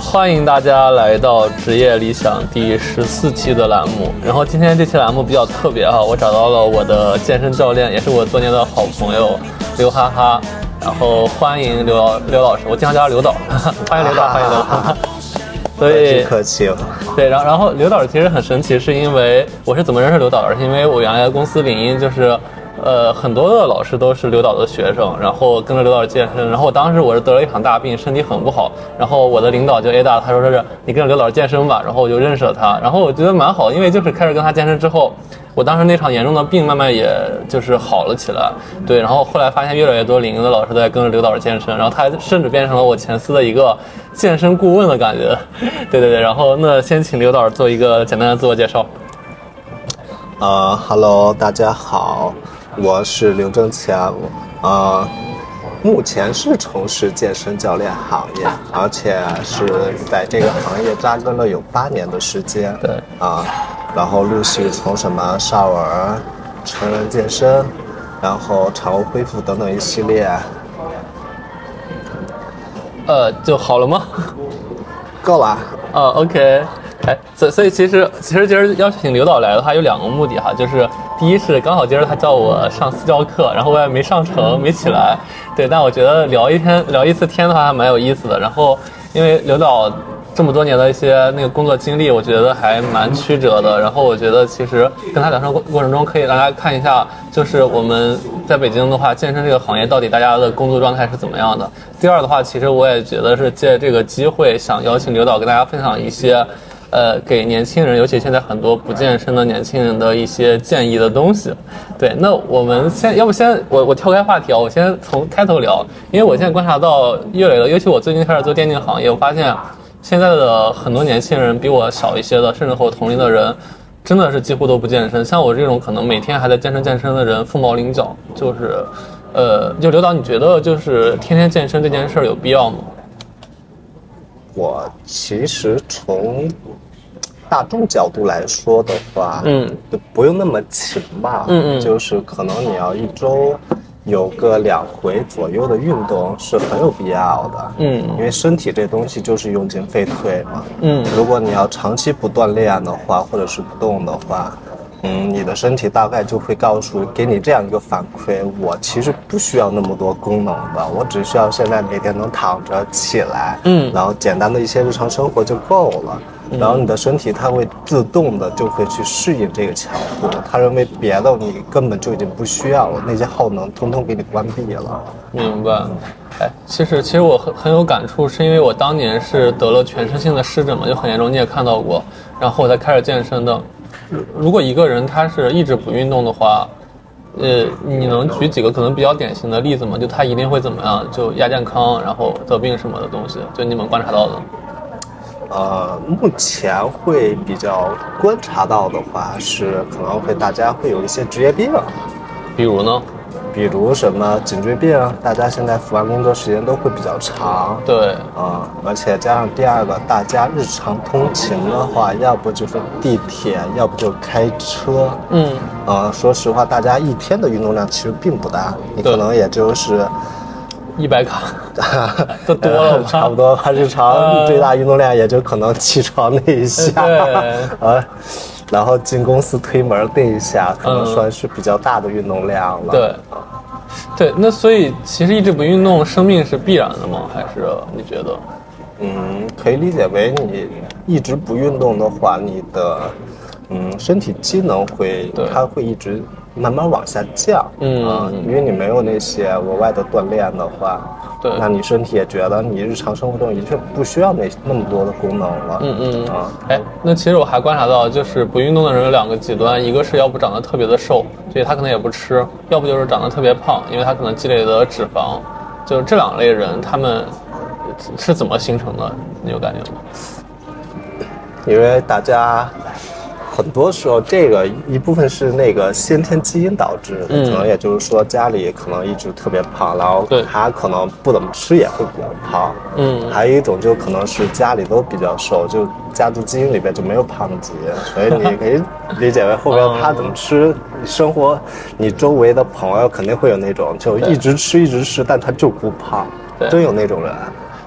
欢迎大家来到职业理想第十四期的栏目。然后今天这期栏目比较特别哈，我找到了我的健身教练，也是我多年的好朋友刘哈哈。然后欢迎刘刘老师，我经常叫他刘导，欢迎刘导，欢迎刘导。所以客气了。对，然后然后刘导其实很神奇，是因为我是怎么认识刘导的？是因为我原来的公司领英就是。呃，很多的老师都是刘导的学生，然后跟着刘导健身。然后我当时我是得了一场大病，身体很不好。然后我的领导就 A 大，他说是你跟着刘导健身吧。然后我就认识了他。然后我觉得蛮好，因为就是开始跟他健身之后，我当时那场严重的病慢慢也就是好了起来。对，然后后来发现越来越多领英的老师都在跟着刘导健身，然后他甚至变成了我前司的一个健身顾问的感觉。对对对，然后那先请刘导做一个简单的自我介绍。呃哈喽，大家好。我是刘正强，呃，目前是从事健身教练行业，而且是在这个行业扎根了有八年的时间。对，啊，然后陆续从什么少儿、成人健身，然后产后恢复等等一系列。呃，就好了吗？够了。哦，OK。哎，所所以其实其实今儿邀请刘导来的话有两个目的哈，就是第一是刚好今儿他叫我上私教课，然后我也没上成，没起来，对，但我觉得聊一天聊一次天的话还蛮有意思的。然后因为刘导这么多年的一些那个工作经历，我觉得还蛮曲折的。然后我觉得其实跟他聊天过过程中，可以让大家看一下，就是我们在北京的话，健身这个行业到底大家的工作状态是怎么样的。第二的话，其实我也觉得是借这个机会，想邀请刘导跟大家分享一些。呃，给年轻人，尤其现在很多不健身的年轻人的一些建议的东西。对，那我们先，要不先我我跳开话题啊，我先从开头聊，因为我现在观察到越来越，尤其我最近开始做电竞行业，我发现现在的很多年轻人比我小一些的，甚至和我同龄的人，真的是几乎都不健身。像我这种可能每天还在健身健身的人，凤毛麟角。就是，呃，就刘导，你觉得就是天天健身这件事儿有必要吗？我其实从大众角度来说的话，嗯，就不用那么勤吧，嗯嗯，就是可能你要一周有个两回左右的运动是很有必要的，嗯，因为身体这东西就是用进废退嘛，嗯，如果你要长期不锻炼的话，或者是不动的话。嗯，你的身体大概就会告诉给你这样一个反馈：我其实不需要那么多功能的，我只需要现在每天能躺着起来，嗯，然后简单的一些日常生活就够了。然后你的身体它会自动的就会去适应这个强度，他认为别的你根本就已经不需要了，那些耗能通通给你关闭了。明白。哎，其实其实我很很有感触，是因为我当年是得了全身性的湿疹嘛，就很严重，你也看到过，然后我才开始健身的。如果一个人他是一直不运动的话，呃，你能举几个可能比较典型的例子吗？就他一定会怎么样？就亚健康，然后得病什么的东西？就你们观察到的？呃，目前会比较观察到的话，是可能会大家会有一些职业病，比如呢？比如什么颈椎病，大家现在伏案工作时间都会比较长。对，啊，而且加上第二个，大家日常通勤的话，要不就是地铁，要不就开车。嗯，呃，说实话，大家一天的运动量其实并不大，你可能也就是一百卡，都多了，差不多。日常最大运动量也就可能起床那一下，啊。然后进公司推门那一下，可能算是比较大的运动量了。对，对，那所以其实一直不运动，生命是必然的吗？还是你觉得？嗯，可以理解为你一直不运动的话，你的嗯身体机能会，它会一直。慢慢往下降，嗯，因为你没有那些额外的锻炼的话，对，那你身体也觉得你日常生活中的确不需要那那么多的功能了，嗯嗯啊，哎，那其实我还观察到，就是不运动的人有两个极端，一个是要不长得特别的瘦，所以他可能也不吃，要不就是长得特别胖，因为他可能积累的脂肪，就是这两类人他们是怎么形成的？你有感觉吗？因为大家。很多时候，这个一部分是那个先天基因导致的，可能也就是说家里可能一直特别胖，然后他可能不怎么吃也会比较胖。嗯，还有一种就可能是家里都比较瘦，就家族基因里边就没有胖的基因，所以你可以理解为后边他怎么吃，生活你周围的朋友肯定会有那种就一直吃一直吃，但他就不胖。真有那种人。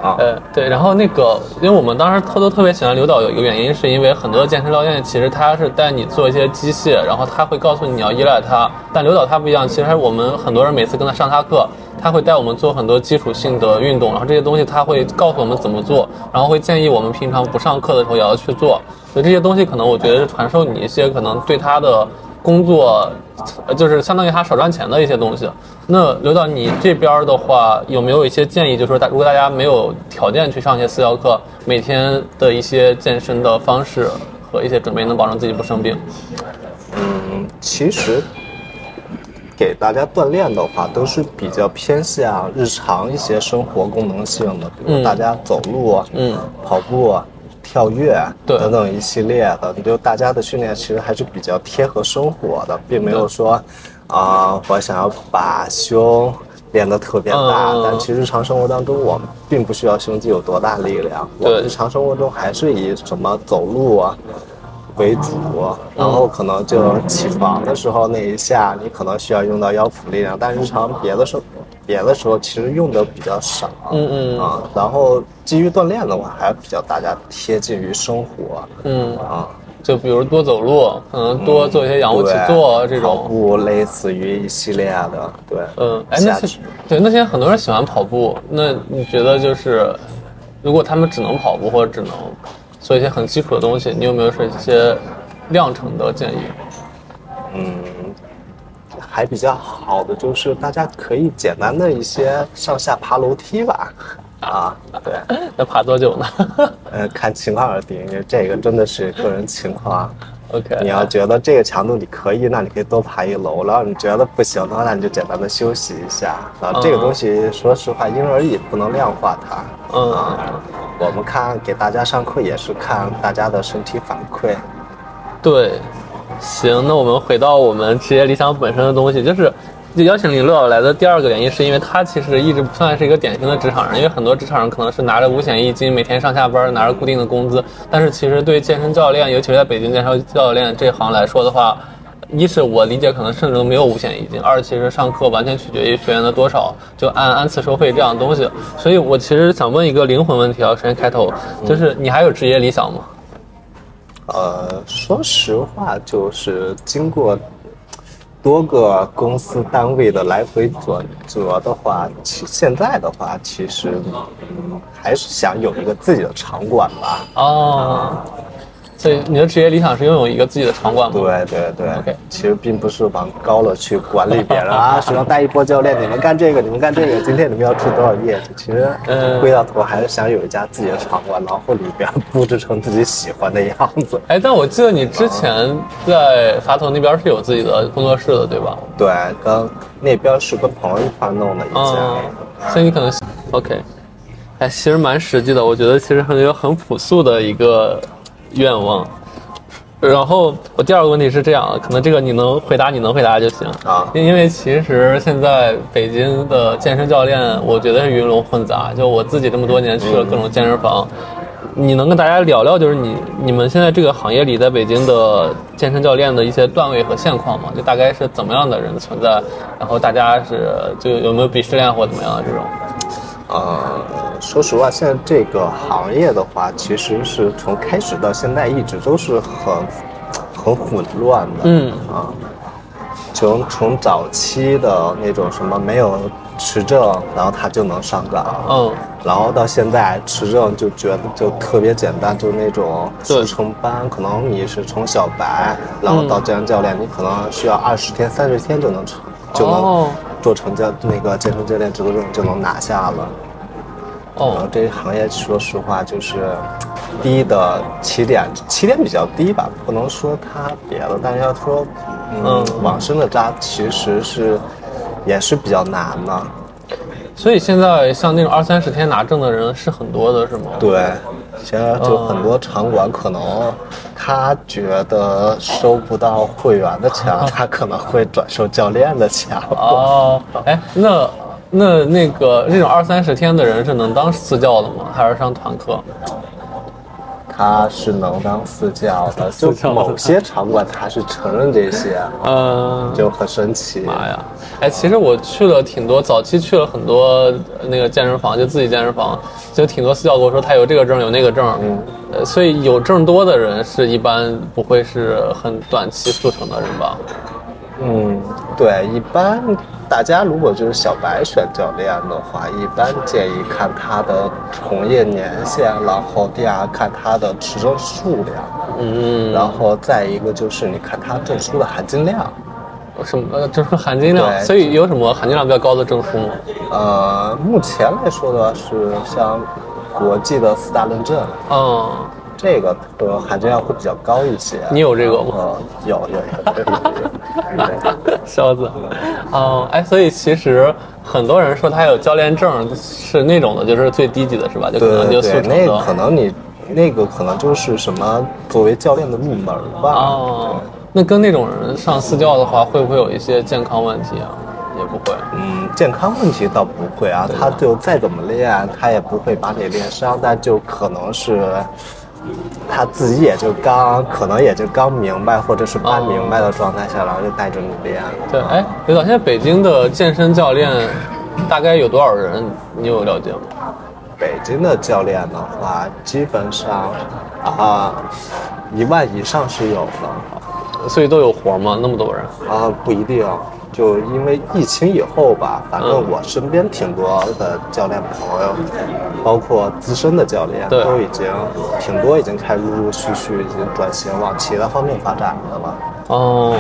呃，对，然后那个，因为我们当时特都特别喜欢刘导，有一个原因是因为很多健身教练其实他是带你做一些机械，然后他会告诉你你要依赖他，但刘导他不一样，其实我们很多人每次跟他上他课，他会带我们做很多基础性的运动，然后这些东西他会告诉我们怎么做，然后会建议我们平常不上课的时候也要去做，所以这些东西可能我觉得是传授你一些可能对他的。工作，就是相当于他少赚钱的一些东西。那刘导，你这边的话有没有一些建议？就是说，大如果大家没有条件去上一些私教课，每天的一些健身的方式和一些准备，能保证自己不生病？嗯，其实给大家锻炼的话，都是比较偏向日常一些生活功能性的，比如大家走路、嗯，跑步。跳跃等等一系列的，就大家的训练其实还是比较贴合生活的，并没有说，啊，我想要把胸练得特别大，但其实日常生活当中我们并不需要胸肌有多大力量，我们日常生活中还是以什么走路啊为主，然后可能就起床的时候那一下，你可能需要用到腰腹力量，但日常别的时候。别的时候其实用的比较少，嗯嗯。啊，然后基于锻炼的话，还比较大家贴近于生活，嗯。啊，就比如多走路，可能多做一些仰卧起坐这种，跑步类似于一系列的，对，嗯，哎，那些对那些很多人喜欢跑步，那你觉得就是，如果他们只能跑步或者只能做一些很基础的东西，你有没有是一些量程的建议？嗯。还比较好的就是大家可以简单的一些上下爬楼梯吧，啊，对，要爬多久呢？呃，看情况而定，因为这个真的是个人情况。OK，你要觉得这个强度你可以，那你可以多爬一楼；然后你觉得不行的话，那你就简单的休息一下。啊，这个东西说实话因人而异，不能量化它。嗯，我们看给大家上课也是看大家的身体反馈。对。行，那我们回到我们职业理想本身的东西，就是邀请李乐来的第二个原因，是因为他其实一直不算是一个典型的职场人，因为很多职场人可能是拿着五险一金，每天上下班拿着固定的工资，但是其实对健身教练，尤其是在北京健身教练这行来说的话，一是我理解可能甚至都没有五险一金，二其实上课完全取决于学员的多少，就按按次收费这样的东西，所以我其实想问一个灵魂问题啊，首先开头就是你还有职业理想吗？呃，说实话，就是经过多个公司单位的来回转折的话，其现在的话，其实，还是想有一个自己的场馆吧。哦。所以你的职业理想是拥有一个自己的场馆吗？对对对，OK。其实并不是往高了去管理别人啊，手上带一波教练，你们干这个，你们干这个，今天你们要出多少业绩？其实 归到头还是想有一家自己的场馆，然后里边布置成自己喜欢的样子。哎，但我记得你之前在法头那边是有自己的工作室的，对吧？对，跟那边是跟朋友一块弄的一家。所以你可能 OK。哎，其实蛮实际的，我觉得其实很有很朴素的一个。愿望，然后我第二个问题是这样，可能这个你能回答，你能回答就行啊。因因为其实现在北京的健身教练，我觉得是鱼龙混杂。就我自己这么多年去了各种健身房，你能跟大家聊聊，就是你你们现在这个行业里，在北京的健身教练的一些段位和现况吗？就大概是怎么样的人存在？然后大家是就有没有鄙视链或怎么样的这种？呃，说实话，现在这个行业的话，其实是从开始到现在一直都是很很混乱的。嗯啊，从从早期的那种什么没有持证，然后他就能上岗。嗯，然后到现在持证就觉得就特别简单，就是那种速成班，可能你是从小白，然后到健身教练，你可能需要二十天、三十天就能成，就能。做成教那个健身教练资格证就能拿下了。哦，这行业说实话就是低的起点，起点比较低吧，不能说它别的，但是要说嗯往深的扎，其实是也是比较难的。所以现在像那种二三十天拿证的人是很多的，是吗？对，现在就很多场馆可能他觉得收不到会员的钱，他可能会转收教练的钱。哦，哎，那那那个那种二三十天的人是能当私教的吗？还是上团课？他是能当私教的，就某些场馆他是承认这些，嗯，就很神奇。妈呀，哎，其实我去了挺多，早期去了很多那个健身房，就自己健身房，就挺多私教跟我说他有这个证，有那个证，嗯，呃，所以有证多的人是一般不会是很短期速成的人吧？嗯，对，一般。大家如果就是小白选教练的话，一般建议看他的从业年限，然后第二看他的持证数量，嗯，然后再一个就是你看他证书的含金量，什么呃证书含金量？所以有什么含金量比较高的证书吗？呃，目前来说的是像国际的四大认证，嗯。这个呃含金量会比较高一些。你有这个吗？有有有。肖子，嗯，哎，所以其实很多人说他有教练证是那种的，就是最低级的，是吧？就可能就速成的。那可能你那个可能就是什么作为教练的入门吧。哦。那跟那种人上私教的话，会不会有一些健康问题啊？也不会。嗯，健康问题倒不会啊。他就再怎么练，他也不会把你练伤，但就可能是。他自己也就刚，可能也就刚明白，或者是半明白的状态下，然后就带着你练。对，哎，刘导，现在北京的健身教练大概有多少人？你有了解吗？北京的教练的话，基本上啊，一万以上是有的。所以都有活吗？那么多人？啊，不一定。就因为疫情以后吧，反正我身边挺多的教练朋友，包括资深的教练，都已经挺多，已经开始陆陆续续已经转型往其他方面发展的了。哦，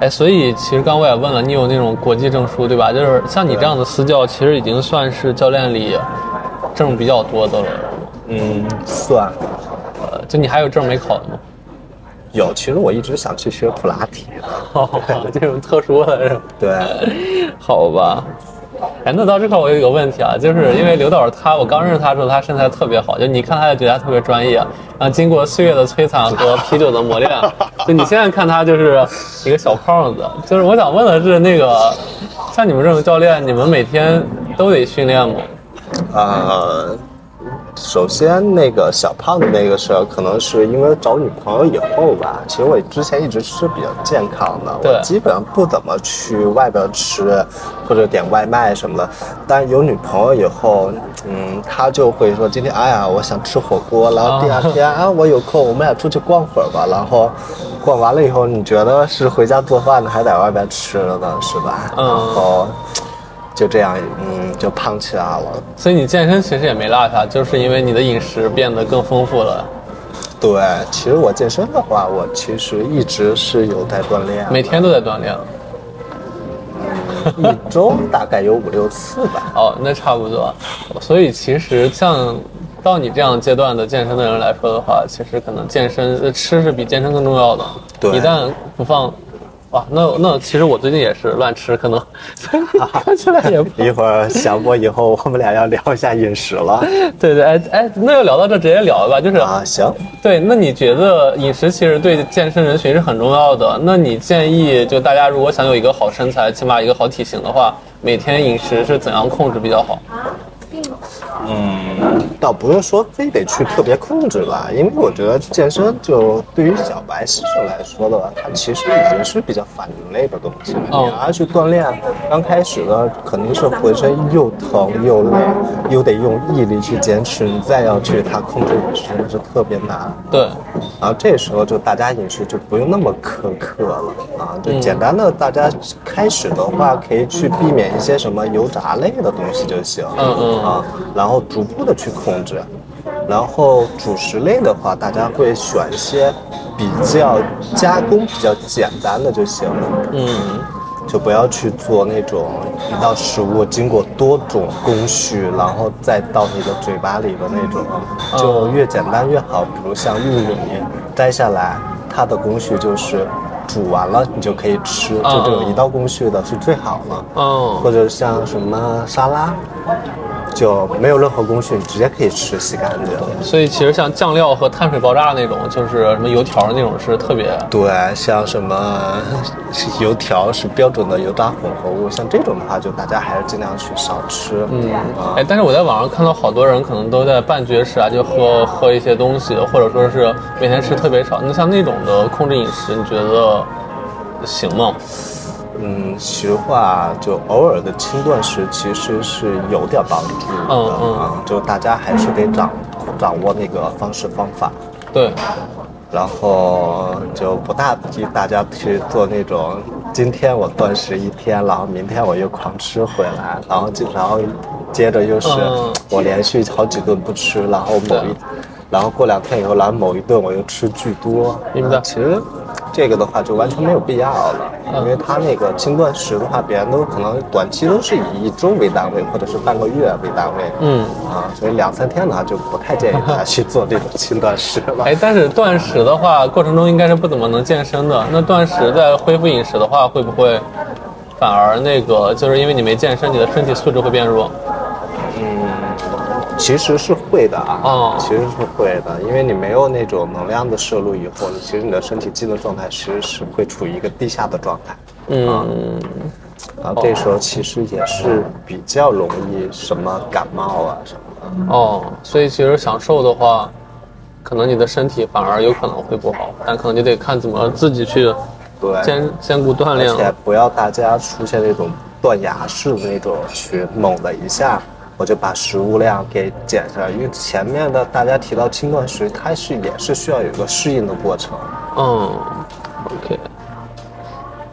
哎，所以其实刚我也问了，你有那种国际证书对吧？就是像你这样的私教，其实已经算是教练里证比较多的了。嗯，算。呃，就你还有证没考的吗？有，其实我一直想去学普拉提的，这种特殊的，是对，好吧。哎，那到这块我有一个问题啊，就是因为刘导他，我刚认识他的时候，他身材特别好，就你看他就觉得他特别专业。然后经过岁月的摧残和 啤酒的磨练，就你现在看他就是一个小胖子。就是我想问的是，那个像你们这种教练，你们每天都得训练吗？啊。首先，那个小胖的那个事儿，可能是因为找女朋友以后吧。其实我之前一直是比较健康的，我基本上不怎么去外边吃，或者点外卖什么的。但有女朋友以后，嗯，她就会说今天，哎呀，我想吃火锅。然后第二天啊，我有空，我们俩出去逛会儿吧。然后逛完了以后，你觉得是回家做饭呢，还在外边吃了呢，是吧？然后。就这样，嗯，就胖起来了。所以你健身其实也没落下，就是因为你的饮食变得更丰富了。对，其实我健身的话，我其实一直是有在锻炼，每天都在锻炼。一周大概有五六次吧。哦，那差不多。所以其实像到你这样阶段的健身的人来说的话，其实可能健身吃是比健身更重要的。对，一旦不放。哇，那那其实我最近也是乱吃，可能 看起来也一会儿想过以后我们俩要聊一下饮食了。对对，哎哎，那要聊到这直接聊吧，就是啊行。对，那你觉得饮食其实对健身人群是很重要的？那你建议就大家如果想有一个好身材，起码一个好体型的话，每天饮食是怎样控制比较好？嗯，倒不是说非得去特别控制吧，因为我觉得健身就对于小白新手来说的话，它其实已经是比较反人类的东西了。你要去锻炼，刚开始的肯定是浑身又疼又累，又得用毅力去坚持，你再要去它控制饮食是特别难。对，然后这时候就大家饮食就不用那么苛刻了啊，就简单的大家开始的话可以去避免一些什么油炸类的东西就行。嗯嗯啊，然后。逐步的去控制，然后主食类的话，大家会选一些比较加工比较简单的就行了。嗯，就不要去做那种一道食物经过多种工序，然后再到你的嘴巴里的那种，就越简单越好。比如像玉米摘下来，它的工序就是煮完了你就可以吃，就这种一道工序的是最好的。哦，或者像什么沙拉。就没有任何工序，你直接可以吃，洗干净。所以其实像酱料和碳水爆炸那种，就是什么油条那种是特别对，像什么油条是标准的油炸混合物，像这种的话，就大家还是尽量去少吃。嗯，哎，但是我在网上看到好多人可能都在半绝食啊，就喝喝一些东西，或者说是每天吃特别少。那像那种的控制饮食，你觉得行吗？嗯，实话，就偶尔的轻断食其实是有点帮助的啊。就大家还是得掌掌握那个方式方法。对。然后就不大提大家去做那种，今天我断食一天，然后明天我又狂吃回来，然后就然后接着又是我连续好几顿不吃，然后某一，然后过两天以后，然后某一顿我又吃巨多。明白。其实。这个的话就完全没有必要了，因为他那个轻断食的话，别人都可能短期都是以一周为单位，或者是半个月为单位，嗯啊，所以两三天的话就不太建议大家去做这种轻断食了。哎，但是断食的话，过程中应该是不怎么能健身的。那断食在恢复饮食的话，会不会反而那个就是因为你没健身，你的身体素质会变弱？其实是会的啊，其实是会的，因为你没有那种能量的摄入以后，其实你的身体机能状态其实是会处于一个低下的状态。嗯，然后这时候其实也是比较容易什么感冒啊什么的。哦，所以其实想瘦的话，可能你的身体反而有可能会不好，但可能你得看怎么自己去对兼兼顾锻炼，而且不要大家出现那种断崖式的那种去猛的一下。我就把食物量给减下来，因为前面的大家提到轻断食，它是也是需要有一个适应的过程。嗯，OK。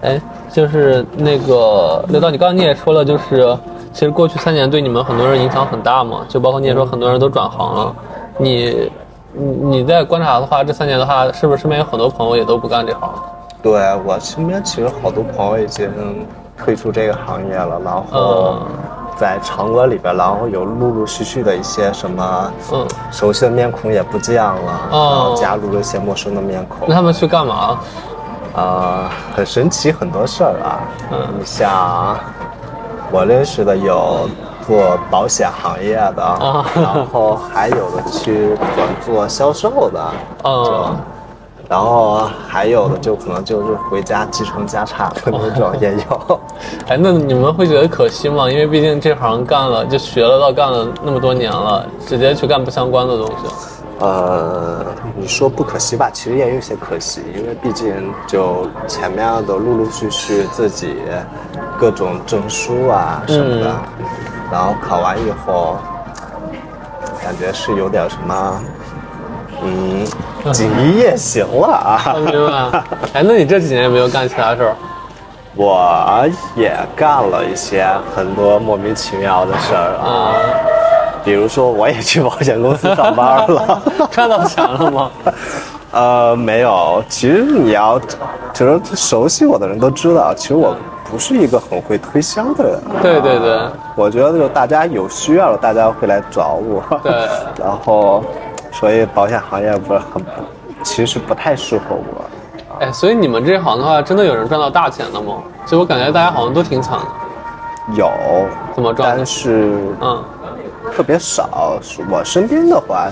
哎，就是那个刘导，你刚刚你也说了，就是其实过去三年对你们很多人影响很大嘛，就包括你也说很多人都转行了。你你你在观察的话，这三年的话，是不是身边有很多朋友也都不干这行？对我身边其实好多朋友已经退出这个行业了，然后。在场馆里边，然后有陆陆续续的一些什么，嗯，熟悉的面孔也不见了，然后加入了一些陌生的面孔。那他们去干嘛？啊，很神奇，很多事儿啊。嗯，你像我认识的有做保险行业的，然后还有的去转做销售的，嗯。然后还有的就可能就是回家继承家产的那种也有，哎，那你们会觉得可惜吗？因为毕竟这行干了就学了到干了那么多年了，直接去干不相关的东西。呃，你说不可惜吧？其实也有些可惜，因为毕竟就前面的陆陆续续自己各种证书啊什么的，然后考完以后，感觉是有点什么。嗯，锦衣夜行了啊！明白。哎，那你这几年有没有干其他事儿？我也干了一些很多莫名其妙的事儿啊，比如说我也去保险公司上班了，赚到钱了吗？呃，没有。其实你要，其实熟悉我的人都知道，其实我不是一个很会推销的人。对对对，我觉得就大家有需要了，大家会来找我。对，然后。所以保险行业不是很，其实不太适合我。哎，所以你们这行的话，真的有人赚到大钱的吗？就我感觉大家好像都挺惨的。有，怎么赚？但是嗯，特别少。我身边的话，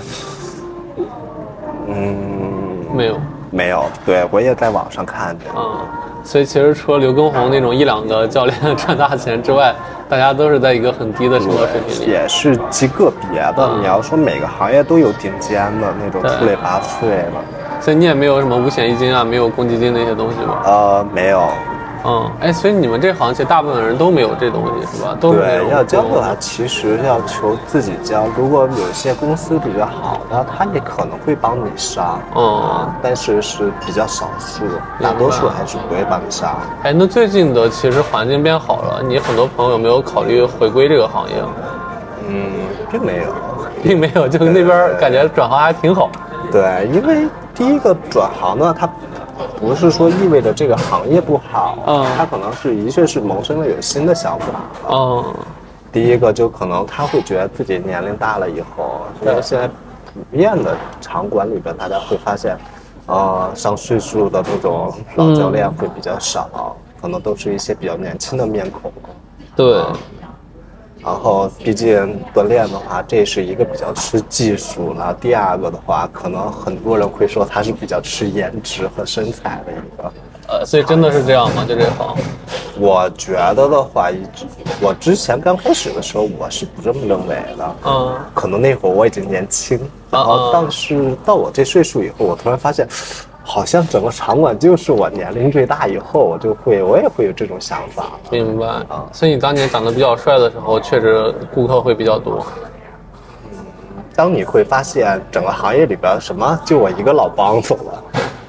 嗯，没有，没有。对我也在网上看的。嗯。所以其实除了刘畊宏那种一两个教练赚大钱之外，大家都是在一个很低的生活水平里。也是极个别的。你要说每个行业都有顶尖的那种出类拔萃的。所以你也没有什么五险一金啊，没有公积金那些东西吗？呃，没有。嗯，哎，所以你们这行其实大部分人都没有这东西，是吧？都对，要交的话，其实要求自己交。如果有一些公司比较好的，他也可能会帮你杀。嗯，但是是比较少数，大多数还是不会帮你杀。哎，那最近的其实环境变好了，你很多朋友有没有考虑回归这个行业？嗯，并没有，并没有，就那边感觉转行还挺好。对，因为第一个转行呢，它。不是说意味着这个行业不好，嗯，他可能是的确是萌生了有新的想法，嗯，第一个就可能他会觉得自己年龄大了以后，因为现在普遍的场馆里边，大家会发现，呃，上岁数的这种老教练会比较少，可能都是一些比较年轻的面孔，对，然后毕竟锻炼的话，这是一个比较吃技术然后第二个的话，可能很多人会说它是比较吃颜值和身材的一个。呃，所以真的是这样吗？就这行？我觉得的话，一直我之前刚开始的时候，我是不这么认为的。嗯。可能那会儿我已经年轻，然后但是到我这岁数以后，我突然发现。好像整个场馆就是我年龄最大以后，我就会我也会有这种想法。明白啊，所以你当年长得比较帅的时候，确实顾客会比较多。嗯，当你会发现整个行业里边什么就我一个老帮手了，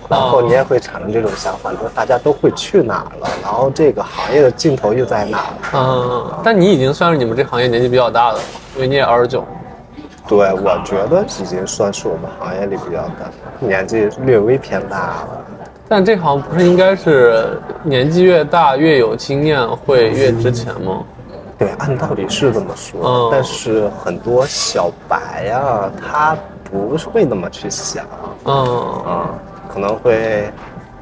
然后你也会产生这种想法，说大家都会去哪儿了，然后这个行业的尽头又在哪儿？嗯，但你已经算是你们这行业年纪比较大的了，因为你也二十九。对，我觉得已经算是我们行业里比较大，年纪略微偏大了。但这行不是应该是年纪越大越有经验会越值钱吗？对，按道理是这么说。但是很多小白呀，他不会那么去想。嗯嗯，可能会，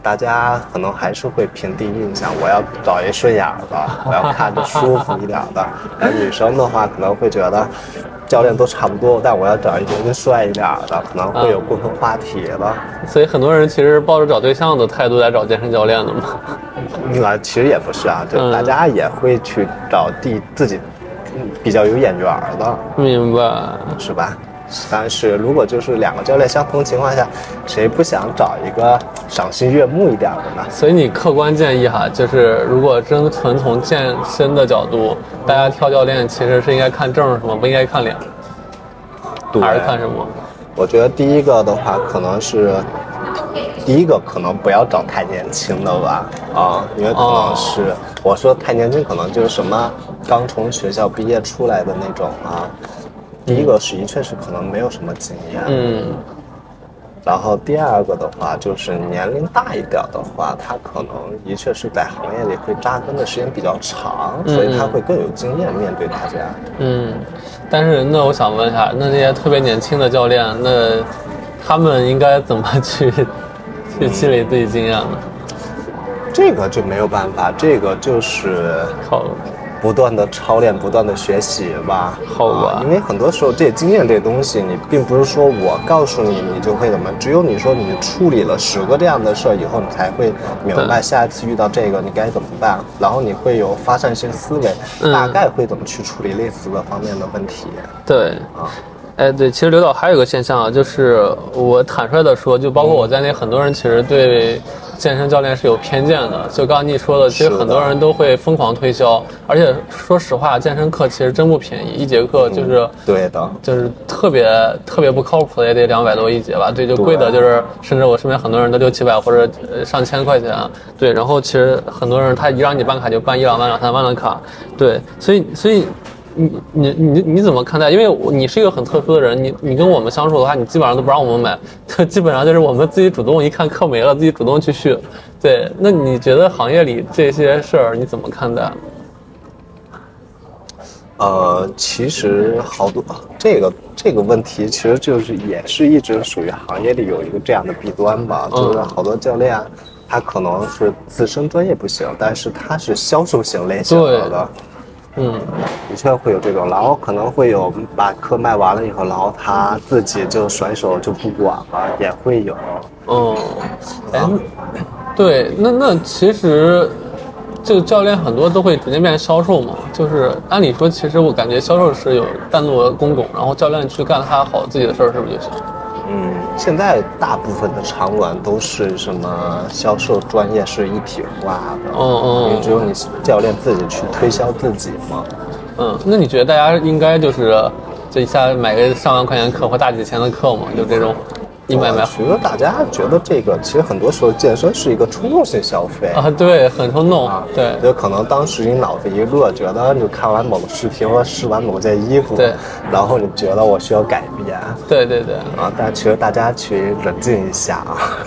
大家可能还是会凭第一印象，我要找一顺眼的，我要看着舒服一点的。而女生的话，可能会觉得。教练都差不多，但我要找一个更帅一点的，可能会有共同话题了。所以很多人其实抱着找对象的态度来找健身教练的嘛。那其实也不是啊，就大家也会去找第自己比较有眼缘的。明白，是吧？但是如果就是两个教练相同情况下，谁不想找一个赏心悦目一点的呢？所以你客观建议哈，就是如果真纯从健身的角度，大家挑教练其实是应该看证是吗？不应该看脸，还是看什么？我觉得第一个的话，可能是第一个可能不要找太年轻的吧，啊，因为可能是我说太年轻，可能就是什么刚从学校毕业出来的那种啊。第一个是的确是可能没有什么经验，嗯，然后第二个的话就是年龄大一点的话，他可能的确是在行业里会扎根的时间比较长，所以他会更有经验面对大家。嗯，但是那我想问一下，那那些特别年轻的教练，那他们应该怎么去 去积累自己经验呢？这个就没有办法，这个就是靠。不断的操练，不断的学习吧。好吧。因为很多时候，这经验这东西，你并不是说我告诉你，你就会怎么。只有你说你处理了十个这样的事儿以后，你才会明白下一次遇到这个你该怎么办。然后你会有发散性思维，大概会怎么去处理类似的方面的问题。对。啊。哎，对，其实刘导还有个现象啊，就是我坦率的说，就包括我在内，很多人其实对健身教练是有偏见的。就刚刚你说的，其实很多人都会疯狂推销，而且说实话，健身课其实真不便宜，一节课就是对的，就是特别特别不靠谱的也得两百多一节吧。对，就贵的就是甚至我身边很多人都六七百或者上千块钱。对，然后其实很多人他一让你办卡就办一两万两三万的卡。对，所以所以。你你你你怎么看待？因为你是一个很特殊的人，你你跟我们相处的话，你基本上都不让我们买，基本上就是我们自己主动一看课没了，自己主动去续。对，那你觉得行业里这些事儿你怎么看待？呃，其实好多这个这个问题，其实就是也是一直属于行业里有一个这样的弊端吧，就是好多教练他可能是自身专业不行，但是他是销售型类型的。嗯，的确会有这种，然后可能会有把课卖完了以后，然后他自己就甩手就不管了，也会有。嗯，哎，对，那那其实，这个教练很多都会直接变成销售嘛，就是按理说，其实我感觉销售是有单独的工种，然后教练去干他好自己的事儿，是不是就行？嗯，现在大部分的场馆都是什么销售专业是一体化的，嗯嗯，因为只有你教练自己去推销自己嘛。嗯，那你觉得大家应该就是这一下买个上万块钱课或大几千的课吗？就这种？我觉得大家觉得这个，其实很多时候健身是一个冲动性消费。啊，对，很冲动啊，对，就可能当时你脑子一热，觉得你看完某个视频或试完某件衣服，对，然后你觉得我需要改变，对对对，啊，但其实大家去冷静一下啊。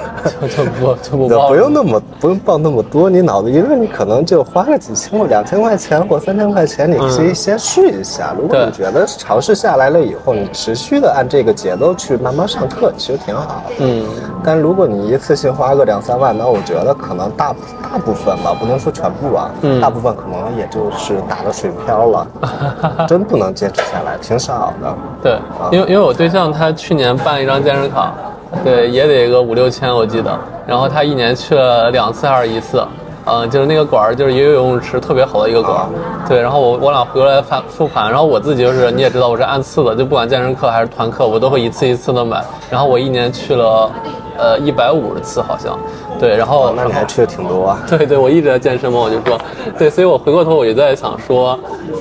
就 就不就不报，不用那么不用报那么多，你脑子一热，你可能就花个几千或两千块钱或三千块钱，你可以先试一下。如果你觉得尝试下来了以后，你持续的按这个节奏去慢慢上课，其实挺好。嗯，但如果你一次性花个两三万，那我觉得可能大大部分吧，不能说全部啊，大部分可能也就是打了水漂了，真不能坚持下来，挺少的。对，因为因为我对象他去年办了一张健身卡。对，也得个五六千，我记得。然后他一年去了两次还是一次，嗯，就是那个馆儿，就是也有游泳池特别好的一个馆儿。对，然后我我俩回来复复盘，然后我自己就是你也知道我是按次的，就不管健身课还是团课，我都会一次一次的买。然后我一年去了，呃，一百五十次好像。对，然后那你还吃的挺多啊。对对，我一直在健身嘛，我就说，对，所以我回过头我就在想说，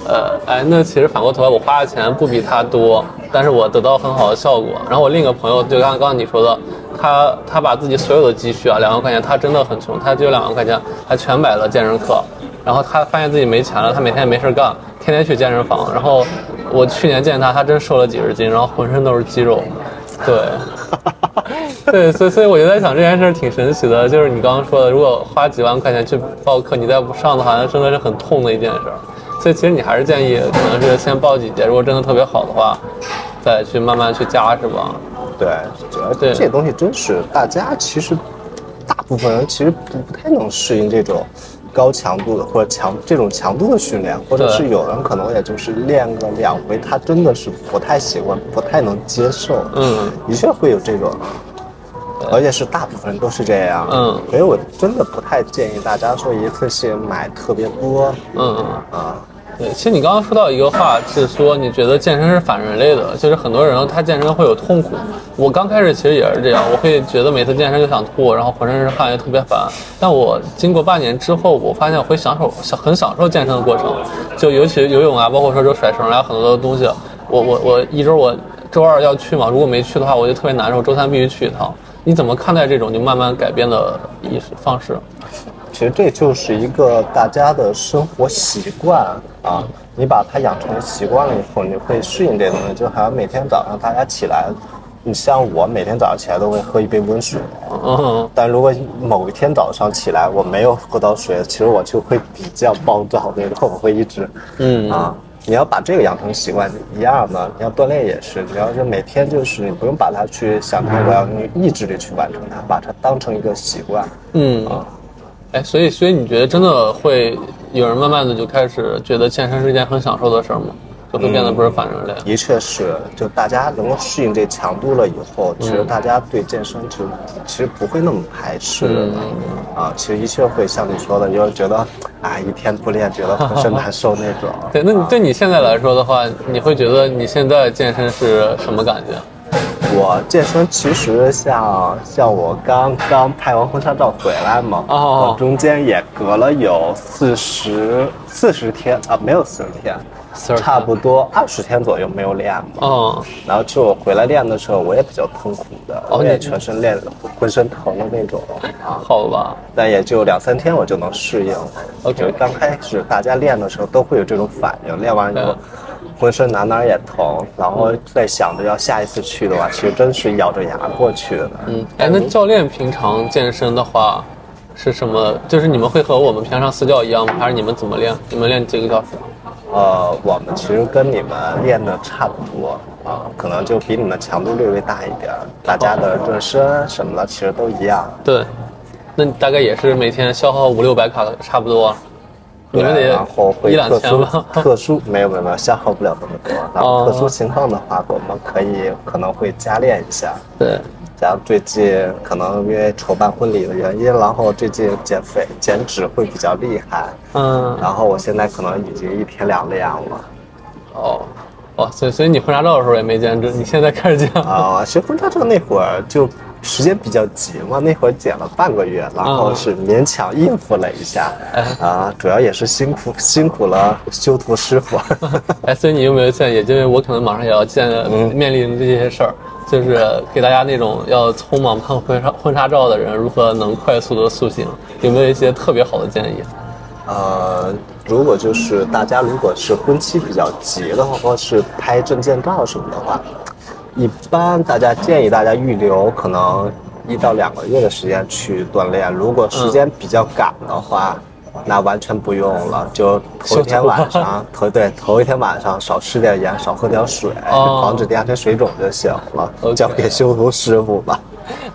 呃，哎，那其实反过头来我花的钱不比他多。但是我得到很好的效果。然后我另一个朋友，就刚刚刚你说的，他他把自己所有的积蓄啊，两万块钱，他真的很穷，他只有两万块钱，他全买了健身课。然后他发现自己没钱了，他每天也没事干，天天去健身房。然后我去年见他，他真瘦了几十斤，然后浑身都是肌肉。对，对，所以所以我就在想这件事挺神奇的，就是你刚刚说的，如果花几万块钱去报课，你再不上的话，那真的是很痛的一件事。所以其实你还是建议，可能是先报几节，如果真的特别好的话，再去慢慢去加，是吧？对，主要这些东西真是大家其实大部分人其实不不太能适应这种高强度的或者强这种强度的训练，或者是有人可能也就是练个两回，他真的是不太喜欢，不太能接受。嗯，的确会有这种，而且是大部分人都是这样。嗯，所以我真的不太建议大家说一次性买特别多。嗯嗯啊。对，其实你刚刚说到一个话，是说你觉得健身是反人类的，就是很多人他健身会有痛苦。我刚开始其实也是这样，我会觉得每次健身就想吐，然后浑身是汗，也特别烦。但我经过半年之后，我发现我会享受，很享受健身的过程。就尤其游泳啊，包括说这甩绳啊，很多的东西，我我我一周我周二要去嘛，如果没去的话，我就特别难受。周三必须去一趟。你怎么看待这种就慢慢改变的意识方式？其实这就是一个大家的生活习惯啊，你把它养成习惯了以后，你会适应这东西。就好像每天早上大家起来，你像我每天早上起来都会喝一杯温水，嗯，但如果某一天早上起来我没有喝到水，其实我就会比较暴躁那种，我会一直，嗯啊，你要把这个养成习惯一样的，你要锻炼也是，你要是每天就是你不用把它去想它，我要用意志力去完成它，把它当成一个习惯，嗯啊。哎，所以，所以你觉得真的会有人慢慢的就开始觉得健身是一件很享受的事儿吗？就会变得不是反人类？的确是，就大家能够适应这强度了以后，其实大家对健身就其实不会那么排斥了。啊，其实的确会像你说的，就觉得啊，一天不练觉得浑身难受那种。对，那你对你现在来说的话，你会觉得你现在健身是什么感觉？我健身其实像像我刚刚拍完婚纱照回来嘛，哦，中间也隔了有四十四十天啊，没有四十天，差不多二十天左右没有练嘛，嗯，然后就我回来练的时候，我也比较痛苦的，我也全身练浑身疼的那种，好吧，但也就两三天我就能适应，OK，刚开始大家练的时候都会有这种反应，练完以后。浑身哪哪也疼，然后在想着要下一次去的话，其实真是咬着牙过去的。嗯，哎，那教练平常健身的话，是什么？就是你们会和我们平常私教一样吗？还是你们怎么练？你们练几个小时？呃，我们其实跟你们练的差不多啊，可能就比你们强度略微大一点。大家的热身什么的其实都一样。对，那大概也是每天消耗五六百卡，差不多。你们得然后会特殊特殊没有没有没有消耗不了那么多，然后特殊情况的话，我们可以可能会加练一下。对，像最近可能因为筹办婚礼的原因，然后最近减肥减脂会比较厉害。嗯，然后我现在可能已经一天两练了。哦，哦，所以所以你婚纱照的时候也没减脂，你现在开始减啊？学婚纱照那会儿就。时间比较急嘛，那会儿减了半个月，然后是勉强应付了一下，啊，主要也是辛苦辛苦了修图师傅。哎，所以你有没有建议？因为我可能马上也要见面临这些事儿，就是给大家那种要匆忙拍婚纱婚纱照的人，如何能快速的塑形？有没有一些特别好的建议？呃，如果就是大家如果是婚期比较急的话，或是拍证件照什么的话。一般大家建议大家预留可能一到两个月的时间去锻炼。如果时间比较赶的话，那完全不用了，就头一天晚上头对头一天晚上少吃点盐，少喝点水，防止第二天水肿就行了。交给修图师傅吧。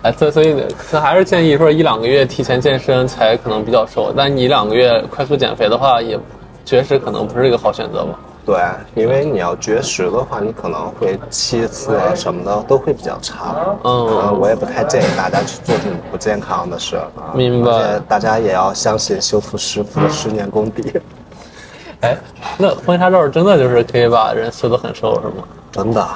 哎，所所以他还是建议说一两个月提前健身才可能比较瘦，但你两个月快速减肥的话，也绝食可能不是一个好选择吧？对，因为你要绝食的话，你可能会气色什么的都会比较差。嗯，我也不太建议大家去做这种不健康的事。明白。大家也要相信修复师傅的十年功底。哎，那婚纱照真的就是可以把人修得很瘦是吗？真的。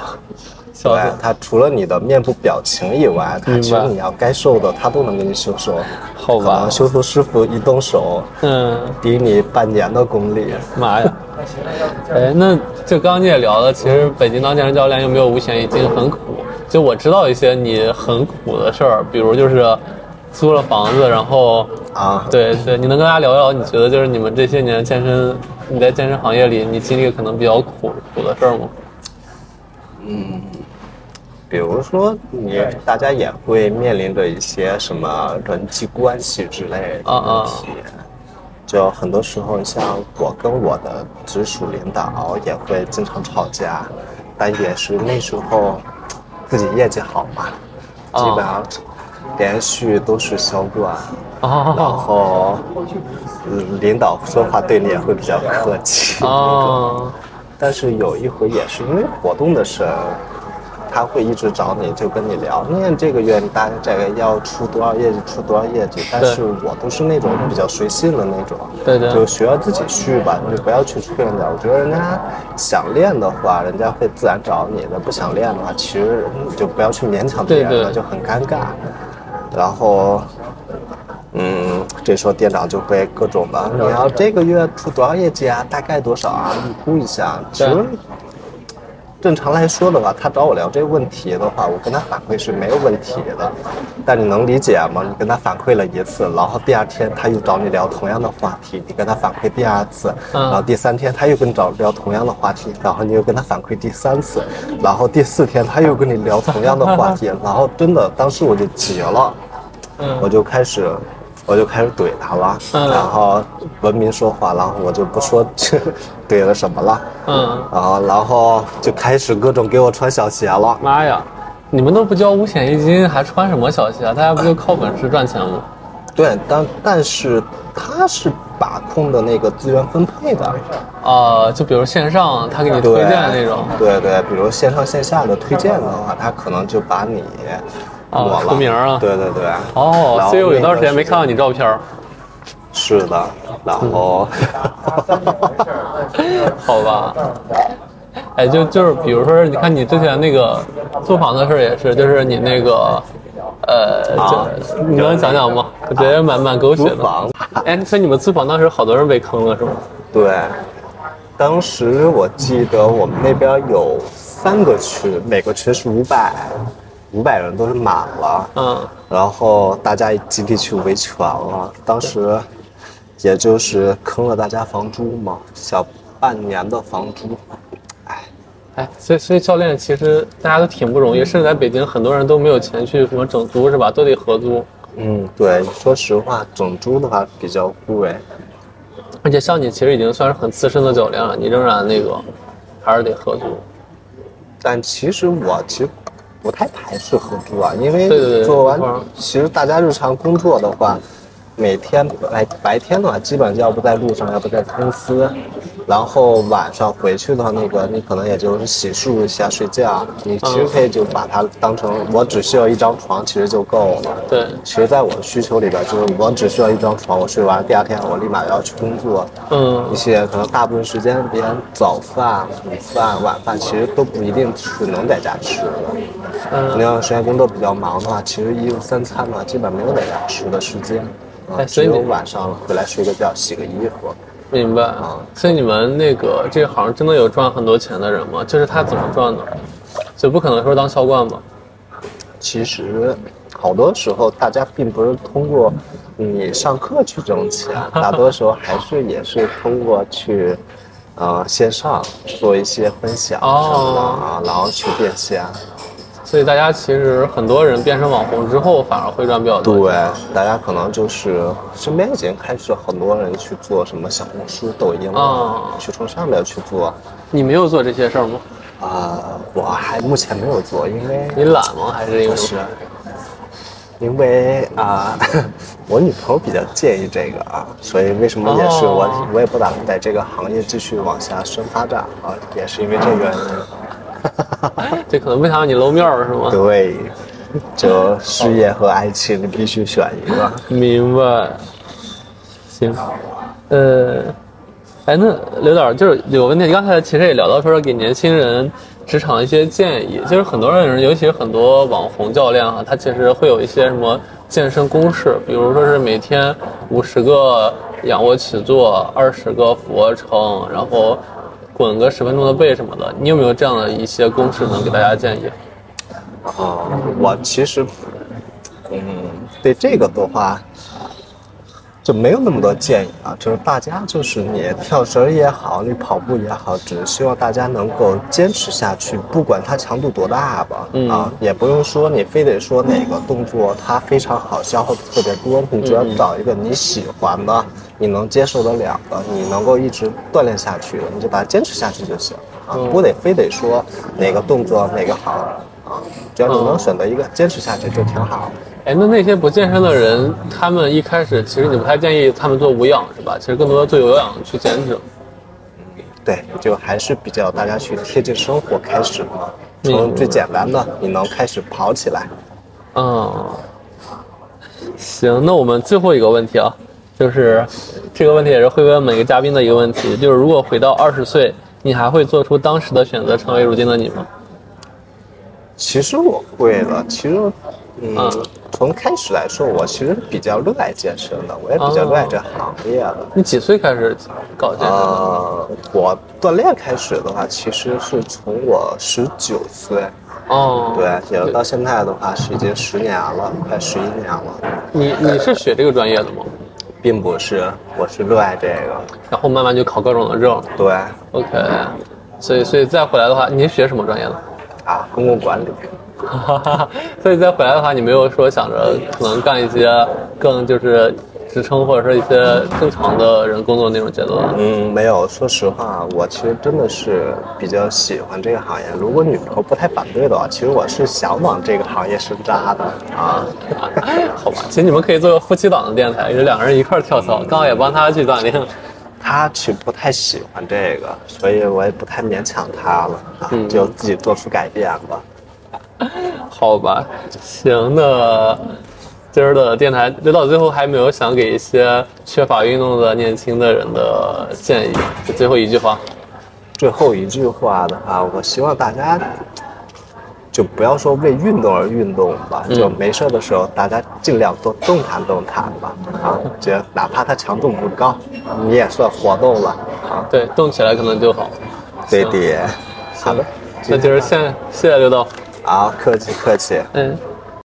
对，它除了你的面部表情以外，它其实你要该瘦的，它都能给你修瘦。好吧。修图师傅一动手，嗯，抵你半年的功力。妈呀！哎，那就刚刚你也聊了，其实北京当健身教练又没有五险一金，很苦。就我知道一些你很苦的事儿，比如就是租了房子，然后啊，对对，你能跟大家聊聊？你觉得就是你们这些年健身，你在健身行业里，你经历可能比较苦苦的事儿吗？嗯。比如说，你大家也会面临着一些什么人际关系之类的问题，就很多时候，像我跟我的直属领导也会经常吵架，但也是那时候自己业绩好嘛，基本上连续都是销冠，然后领导说话对你也会比较客气，但是有一回也是因为活动的事。他会一直找你，就跟你聊。你这个月你大概要出多少业绩，出多少业绩。但是我都是那种比较随性的那种，对对，就学自己去吧，你就不要去催人家。我觉得人家想练的话，人家会自然找你的；不想练的话，其实你就不要去勉强别人了，就很尴尬。然后，嗯，这时候店长就会各种吧，你要这个月出多少业绩啊？大概多少啊？预估一下。其实。正常来说的话，他找我聊这个问题的话，我跟他反馈是没有问题的。但你能理解吗？你跟他反馈了一次，然后第二天他又找你聊同样的话题，你跟他反馈第二次，然后第三天他又跟你找聊同样的话题，然后你又跟他反馈第三次，然后第四天他又跟你聊同样的话题，然后真的当时我就急了，我就开始。我就开始怼他了，然后文明说话，然后我就不说 怼了什么了，嗯，然后然后就开始各种给我穿小鞋了。妈呀，你们都不交五险一金，还穿什么小鞋啊？大家不就靠本事赚钱吗？对，但但是他是把控的那个资源分配的，啊，就比如线上他给你推荐那种，对对，比如线上线下的推荐的话，他可能就把你。啊，出名啊！对对对。哦，所以我有段时间没看到你照片。是的，然后。好吧。哎，就就是，比如说，你看你之前那个租房的事也是，就是你那个，呃，就你能讲讲吗？我觉得蛮蛮狗血的。房。哎，所以你们租房当时好多人被坑了是吗？对，当时我记得我们那边有三个区，每个区是五百。五百人都是满了，嗯，然后大家集体去维权了，当时，也就是坑了大家房租嘛，小半年的房租，哎，哎，所以所以教练其实大家都挺不容易，甚至在北京很多人都没有钱去什么整租是吧？都得合租。嗯，对，说实话，整租的话比较贵，而且像你其实已经算是很资深的教练了，你仍然那个还是得合租。但其实我其实。不太排斥合租啊，因为做完，其实大家日常工作的话。每天白白天的话，基本要不在路上，要不在公司，然后晚上回去的话，那个你可能也就是洗漱一下睡觉。你其实可以就把它当成我只需要一张床，其实就够了。对，其实在我的需求里边，就是我只需要一张床，我睡完第二天我立马要去工作。嗯，一些可能大部分时间连早饭、午饭、晚饭其实都不一定是能在家吃的。嗯，你要时间工作比较忙的话，其实一日三餐的话，基本没有在家吃的时间。哎，所以你晚上回来睡个觉，洗个衣服，明白啊？所以你们那个这行真的有赚很多钱的人吗？就是他怎么赚的？就不可能说当销冠吧？其实，好多时候大家并不是通过你上课去挣钱，大多时候还是也是通过去，呃，线上做一些分享什么的啊，然后去变现。所以大家其实很多人变成网红之后，反而会赚比较多。对，大家可能就是身边已经开始很多人去做什么小红书、抖音了，去从上面去做。你没有做这些事儿吗？啊，我还目前没有做，因为你懒吗？还是因为？是，因为啊，我女朋友比较介意这个啊，所以为什么也是我，我也不打算在这个行业继续往下深发展啊，也是因为这个原因。这可能不想让你露面是吗？对，就事业和爱情，你必须选一个。明白。行，呃。哎，那刘导就是有个问题，刚才其实也聊到说给年轻人职场一些建议，就是很多人，尤其是很多网红教练啊，他其实会有一些什么健身公式，比如说是每天五十个仰卧起坐，二十个俯卧撑，然后滚个十分钟的背什么的。你有没有这样的一些公式能给大家建议？啊，我其实，嗯，对这个的话。就没有那么多建议啊，就是大家就是你跳绳也好，你跑步也好，只是希望大家能够坚持下去，不管它强度多大吧，啊，也不用说你非得说哪个动作它非常好，消耗特别多，你只要找一个你喜欢的，你能接受得了的，你能够一直锻炼下去的，你就把它坚持下去就行啊，不得非得说哪个动作哪个好啊，只要你能选择一个坚持下去就挺好。哎，那那些不健身的人，他们一开始其实你不太建议他们做无氧是吧？其实更多的做有氧去减脂。对，就还是比较大家去贴近生活开始嘛，从最简单的你能开始跑起来。嗯，行，那我们最后一个问题啊，就是这个问题也是会问每个嘉宾的一个问题，就是如果回到二十岁，你还会做出当时的选择，成为如今的你吗？其实我会的，其实。嗯，从开始来说，我其实比较热爱健身的，我也比较热爱这行业的。你几岁开始搞健身？呃，我锻炼开始的话，其实是从我十九岁。哦。对，也到现在的话是已经十年了，快十一年了。你你是学这个专业的吗？并不是，我是热爱这个，然后慢慢就考各种的证。对。OK，所以所以再回来的话，你是学什么专业的？啊，公共管理。哈哈，所以再回来的话，你没有说想着可能干一些更就是职称或者说一些正常的人工作那种节奏？嗯，没有。说实话，我其实真的是比较喜欢这个行业。如果女朋友不太反对的话，其实我是想往这个行业深扎的啊。好吧，其实你们可以做个夫妻档的电台，就两个人一块跳操，刚好也帮他去锻炼。他其实不太喜欢这个，所以我也不太勉强他了啊，就自己做出改变吧。好吧，行，那今儿的电台留到最后还没有想给一些缺乏运动的年轻的人的建议，最后一句话。最后一句话的话，我希望大家就不要说为运动而运动吧，就没事的时候大家尽量多动弹动弹吧，啊，就哪怕它强度不高，你也算活动了啊。对，动起来可能就好。对的。好的，那就是先谢谢刘导。好，客气客气。嗯。